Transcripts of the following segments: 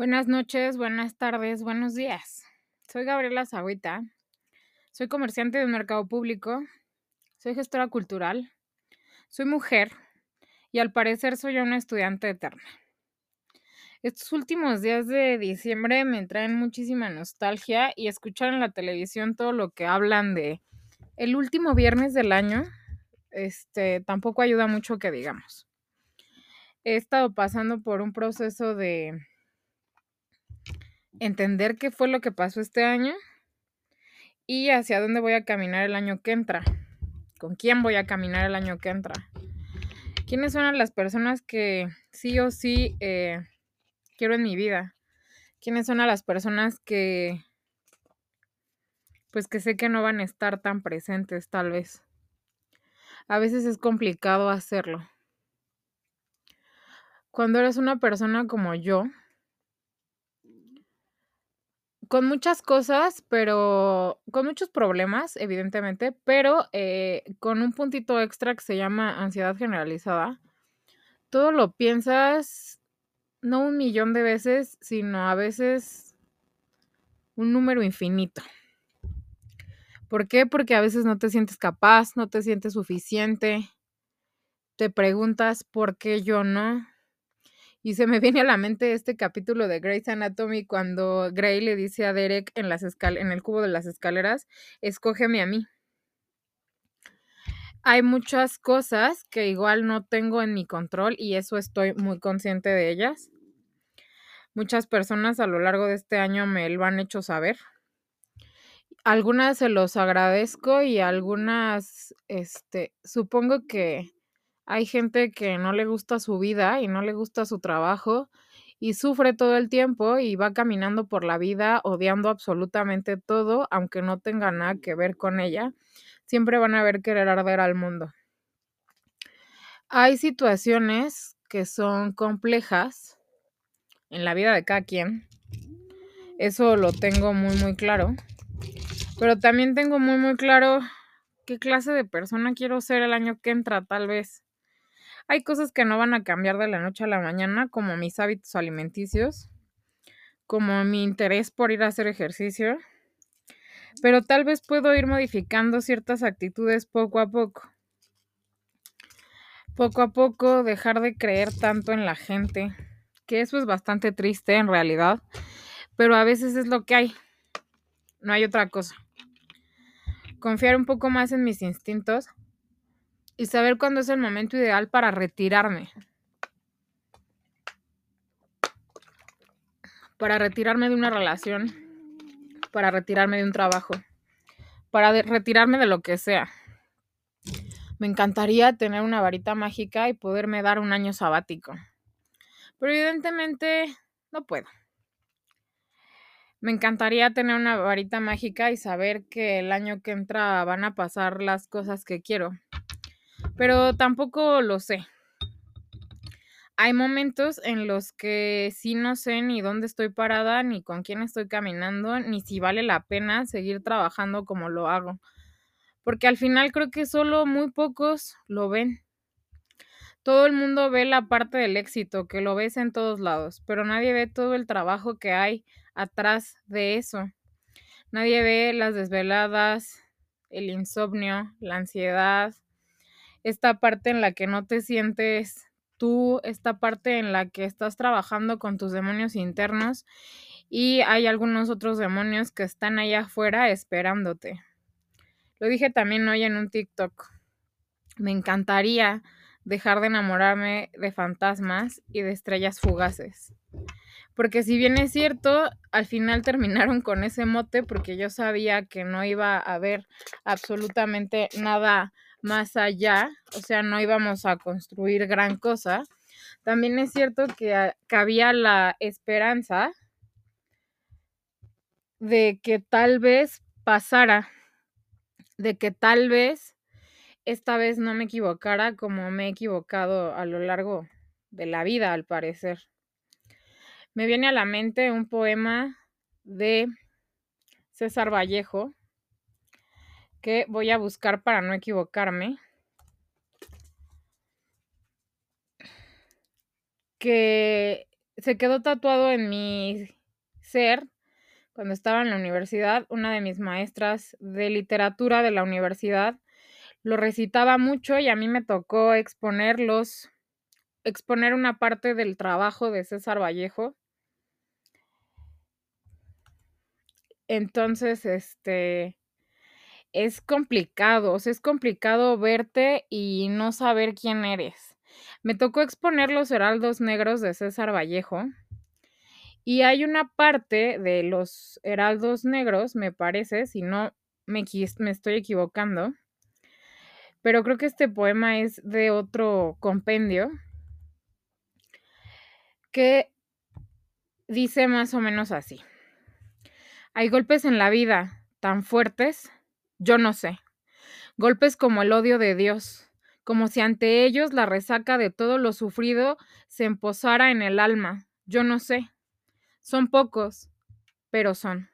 Buenas noches, buenas tardes, buenos días. Soy Gabriela Zagüita. Soy comerciante de mercado público. Soy gestora cultural. Soy mujer y al parecer soy una estudiante eterna. Estos últimos días de diciembre me traen muchísima nostalgia y escuchar en la televisión todo lo que hablan de el último viernes del año, este tampoco ayuda mucho que digamos. He estado pasando por un proceso de entender qué fue lo que pasó este año y hacia dónde voy a caminar el año que entra. ¿Con quién voy a caminar el año que entra? ¿Quiénes son las personas que sí o sí eh, quiero en mi vida? ¿Quiénes son las personas que pues que sé que no van a estar tan presentes tal vez? A veces es complicado hacerlo. Cuando eres una persona como yo, con muchas cosas, pero con muchos problemas, evidentemente, pero eh, con un puntito extra que se llama ansiedad generalizada. Todo lo piensas no un millón de veces, sino a veces un número infinito. ¿Por qué? Porque a veces no te sientes capaz, no te sientes suficiente. Te preguntas por qué yo no. Y se me viene a la mente este capítulo de Grey's Anatomy cuando Grey le dice a Derek en, el cubo de las escaleras, escógeme a mí. Hay muchas cosas que igual no tengo en mi control y eso estoy muy consciente de ellas. Muchas personas a lo largo de este año me lo han hecho saber. Algunas se los agradezco y algunas, este, supongo que hay gente que no le gusta su vida y no le gusta su trabajo y sufre todo el tiempo y va caminando por la vida odiando absolutamente todo, aunque no tenga nada que ver con ella. Siempre van a ver querer arder al mundo. Hay situaciones que son complejas en la vida de cada quien. Eso lo tengo muy, muy claro. Pero también tengo muy, muy claro qué clase de persona quiero ser el año que entra, tal vez. Hay cosas que no van a cambiar de la noche a la mañana, como mis hábitos alimenticios, como mi interés por ir a hacer ejercicio, pero tal vez puedo ir modificando ciertas actitudes poco a poco. Poco a poco dejar de creer tanto en la gente, que eso es bastante triste en realidad, pero a veces es lo que hay. No hay otra cosa. Confiar un poco más en mis instintos y saber cuándo es el momento ideal para retirarme. Para retirarme de una relación, para retirarme de un trabajo, para retirarme de lo que sea. Me encantaría tener una varita mágica y poderme dar un año sabático. Pero evidentemente no puedo. Me encantaría tener una varita mágica y saber que el año que entra van a pasar las cosas que quiero pero tampoco lo sé. Hay momentos en los que sí no sé ni dónde estoy parada, ni con quién estoy caminando, ni si vale la pena seguir trabajando como lo hago. Porque al final creo que solo muy pocos lo ven. Todo el mundo ve la parte del éxito, que lo ves en todos lados, pero nadie ve todo el trabajo que hay atrás de eso. Nadie ve las desveladas, el insomnio, la ansiedad, esta parte en la que no te sientes tú, esta parte en la que estás trabajando con tus demonios internos y hay algunos otros demonios que están allá afuera esperándote. Lo dije también hoy en un TikTok. Me encantaría dejar de enamorarme de fantasmas y de estrellas fugaces. Porque si bien es cierto, al final terminaron con ese mote porque yo sabía que no iba a haber absolutamente nada más allá, o sea, no íbamos a construir gran cosa. También es cierto que, había la esperanza de que tal vez pasara, de que tal vez esta vez no me equivocara como me he equivocado a lo largo de la vida, al parecer. Me viene a la mente un poema de César Vallejo, que voy a buscar para no equivocarme. Que se quedó tatuado en mi ser cuando estaba en la universidad. Una de mis maestras de literatura de la universidad lo recitaba mucho y a mí me tocó exponerlos, exponer una parte del trabajo de César Vallejo. Entonces, este, es complicado, o sea, es complicado verte y no saber quién eres. Me tocó exponer los heraldos negros de César Vallejo. Y hay una parte de los heraldos negros, me parece, si no me, me estoy equivocando, pero creo que este poema es de otro compendio que dice más o menos así. Hay golpes en la vida tan fuertes yo no sé. Golpes como el odio de Dios, como si ante ellos la resaca de todo lo sufrido se emposara en el alma. Yo no sé. Son pocos, pero son.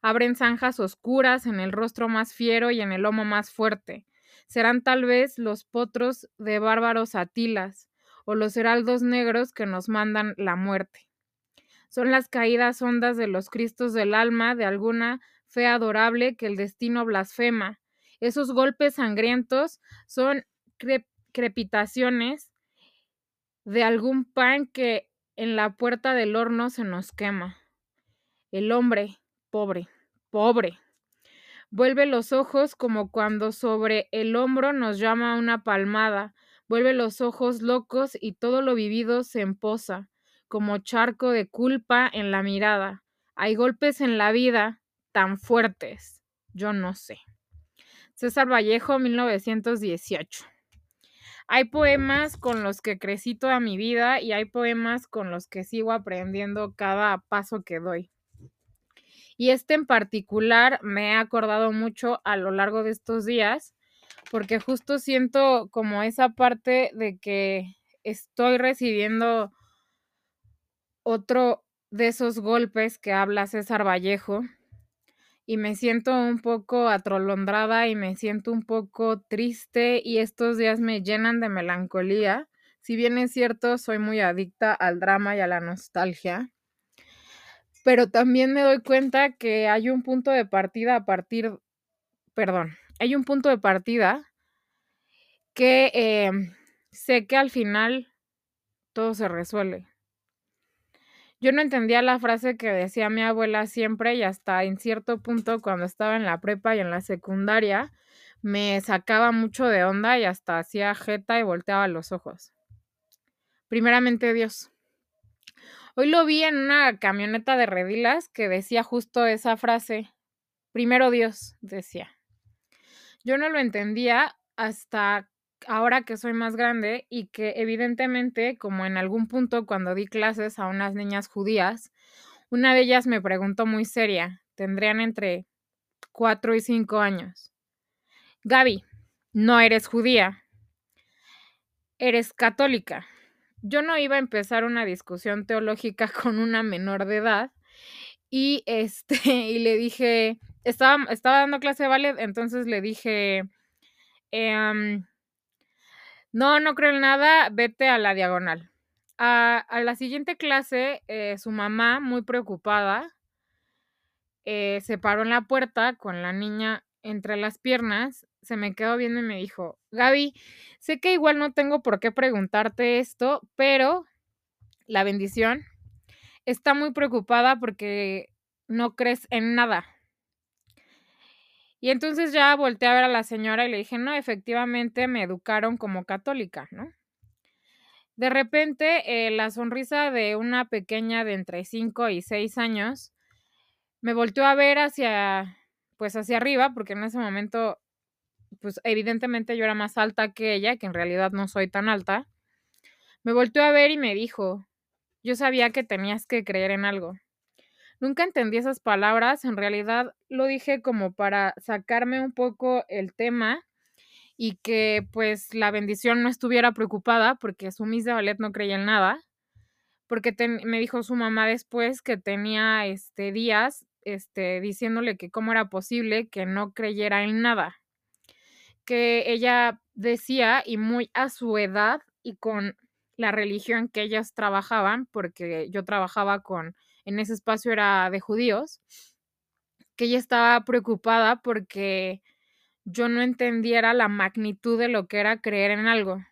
Abren zanjas oscuras en el rostro más fiero y en el lomo más fuerte. Serán tal vez los potros de bárbaros atilas o los heraldos negros que nos mandan la muerte. Son las caídas hondas de los cristos del alma de alguna fe adorable que el destino blasfema. Esos golpes sangrientos son crepitaciones de algún pan que en la puerta del horno se nos quema. El hombre, pobre, pobre, vuelve los ojos como cuando sobre el hombro nos llama una palmada, vuelve los ojos locos y todo lo vivido se emposa, como charco de culpa en la mirada. Hay golpes en la vida tan fuertes? Yo no sé. César Vallejo, 1918. Hay poemas con los que crecí toda mi vida y hay poemas con los que sigo aprendiendo cada paso que doy. Y este en particular me he acordado mucho a lo largo de estos días porque justo siento como esa parte de que estoy recibiendo otro de esos golpes que habla César Vallejo y me siento un poco atrolondrada y me siento un poco triste y estos días me llenan de melancolía. Si bien es cierto, soy muy adicta al drama y a la nostalgia, pero también me doy cuenta que hay un punto de partida a partir, perdón, hay un punto de partida que em, sé que al final todo se resuelve. Yo no entendía la frase que decía mi abuela siempre y hasta en cierto punto cuando estaba en la prepa y en la secundaria me sacaba mucho de onda y hasta hacía jeta y volteaba los ojos. Primeramente Dios. Hoy lo vi en una camioneta de redilas que decía justo esa frase. Primero Dios, decía. Yo no lo entendía hasta ahora que soy más grande y que evidentemente, como en algún punto cuando di clases a unas niñas judías, una de ellas me preguntó muy seria, tendrían entre cuatro y cinco años. Gaby, no eres judía, eres católica. Yo no iba a empezar una discusión teológica con una menor de edad y este y le dije, estaba, estaba dando clase de ballet, entonces le dije, eh, no, no creo en nada, vete a la diagonal. A, la siguiente clase, eh, su mamá, muy preocupada, eh, se paró en la puerta con la niña entre las piernas, se me quedó viendo y me dijo, Gaby, sé que igual no tengo por qué preguntarte esto, pero la bendición está muy preocupada porque no crees en nada. Y entonces ya volteé a ver a la señora y le dije, no, efectivamente me educaron como católica, ¿no? De repente, eh, la sonrisa de una pequeña de entre 5 y 6 años me volteó a ver hacia, pues hacia arriba, porque en ese momento, pues evidentemente yo era más alta que ella, que en realidad no soy tan alta. Me volteó a ver y me dijo, yo sabía que tenías que creer en algo. Nunca entendí esas palabras, en realidad lo dije como para sacarme un poco el tema y que pues la bendición no estuviera preocupada porque su Miss de ballet no creía en nada, porque me dijo su mamá después que tenía este días este diciéndole que cómo era posible que no creyera en nada. Que ella decía y muy a su edad y con la religión que ellas trabajaban, porque yo trabajaba con, en ese espacio era de judíos, que ella estaba preocupada porque yo no entendiera la magnitud de lo que era creer en algo.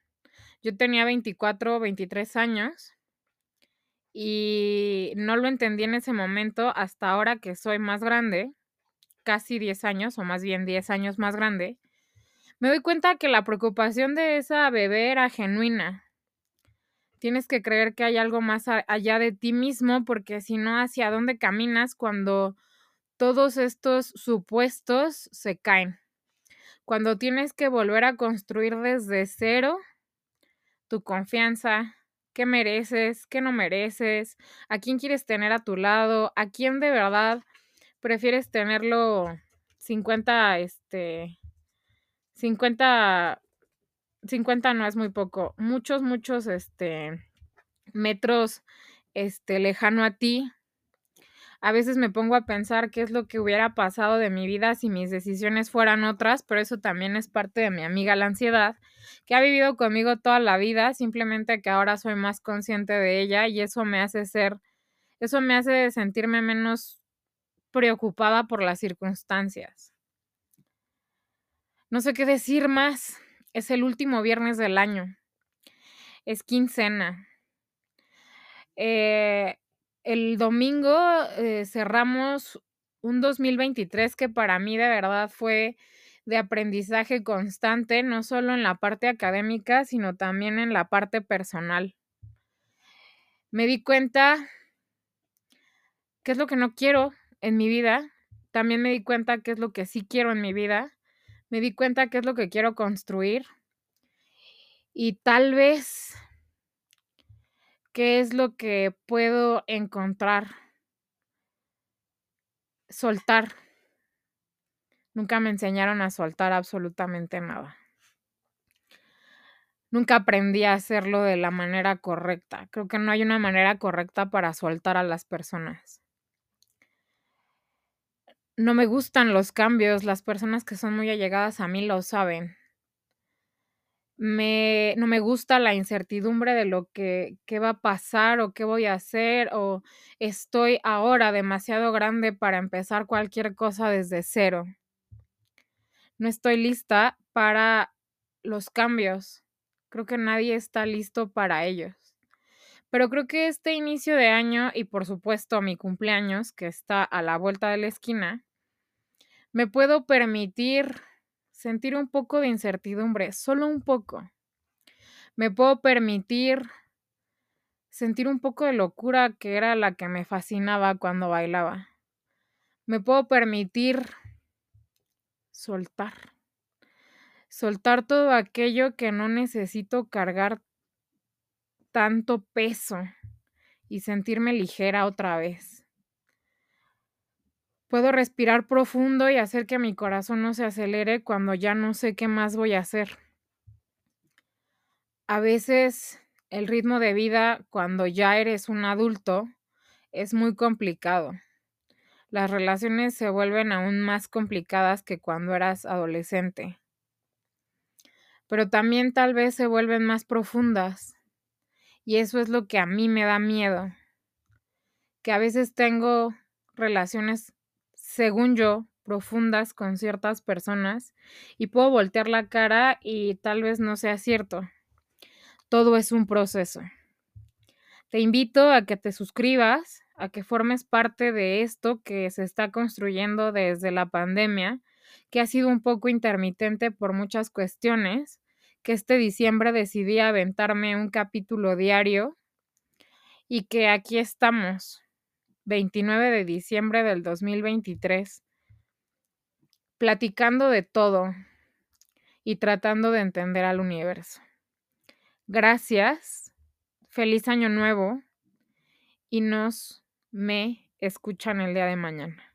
Yo tenía 24 o 23 años y no lo entendí en ese momento hasta ahora que soy más grande, casi 10 años o más bien 10 años más grande. Me doy cuenta que la preocupación de esa bebé era genuina. Tienes que creer que hay algo más allá de ti mismo porque si no, ¿hacia dónde caminas cuando todos estos supuestos se caen? Cuando tienes que volver a construir desde cero tu confianza, qué mereces, qué no mereces, a quién quieres tener a tu lado, a quién de verdad prefieres tenerlo 50, este, 50, 50 no es muy poco, muchos, muchos, este, metros, este, lejano a ti, a veces me pongo a pensar qué es lo que hubiera pasado de mi vida si mis decisiones fueran otras, pero eso también es parte de mi amiga la ansiedad, que ha vivido conmigo toda la vida, simplemente que ahora soy más consciente de ella y eso me hace ser, eso me hace sentirme menos preocupada por las circunstancias. No sé qué decir más. Es el último viernes del año. Es quincena. Eh, el domingo eh, cerramos un 2023 que para mí de verdad fue de aprendizaje constante, no solo en la parte académica, sino también en la parte personal. Me di cuenta qué es lo que no quiero en mi vida, también me di cuenta qué es lo que sí quiero en mi vida, me di cuenta qué es lo que quiero construir y tal vez ¿Qué es lo que puedo encontrar? Soltar. Nunca me enseñaron a soltar absolutamente nada. Nunca aprendí a hacerlo de la manera correcta. Creo que no hay una manera correcta para soltar a las personas. No me gustan los cambios. Las personas que son muy allegadas a mí lo saben me, no me gusta la incertidumbre de lo que, va a pasar o qué voy a hacer o estoy ahora demasiado grande para empezar cualquier cosa desde cero. No estoy lista para los cambios. Creo que nadie está listo para ellos. Pero creo que este inicio de año y por supuesto mi cumpleaños, que está a la vuelta de la esquina, me puedo permitir sentir un poco de incertidumbre, solo un poco. Me puedo permitir sentir un poco de locura que era la que me fascinaba cuando bailaba. Me puedo permitir soltar. Soltar todo aquello que no necesito cargar tanto peso y sentirme ligera otra vez. Puedo respirar profundo y hacer que mi corazón no se acelere cuando ya no sé qué más voy a hacer. A veces el ritmo de vida cuando ya eres un adulto es muy complicado. Las relaciones se vuelven aún más complicadas que cuando eras adolescente. Pero también tal vez se vuelven más profundas. Y eso es lo que a mí me da miedo. Que a veces tengo relaciones según yo, profundas con ciertas personas y puedo voltear la cara y tal vez no sea cierto. Todo es un proceso. Te invito a que te suscribas, a que formes parte de esto que se está construyendo desde la pandemia, que ha sido un poco intermitente por muchas cuestiones, que este diciembre decidí aventarme un capítulo diario y que aquí estamos 29 de diciembre del 2023, platicando de todo y tratando de entender al universo. Gracias, feliz año nuevo y nos me escuchan el día de mañana.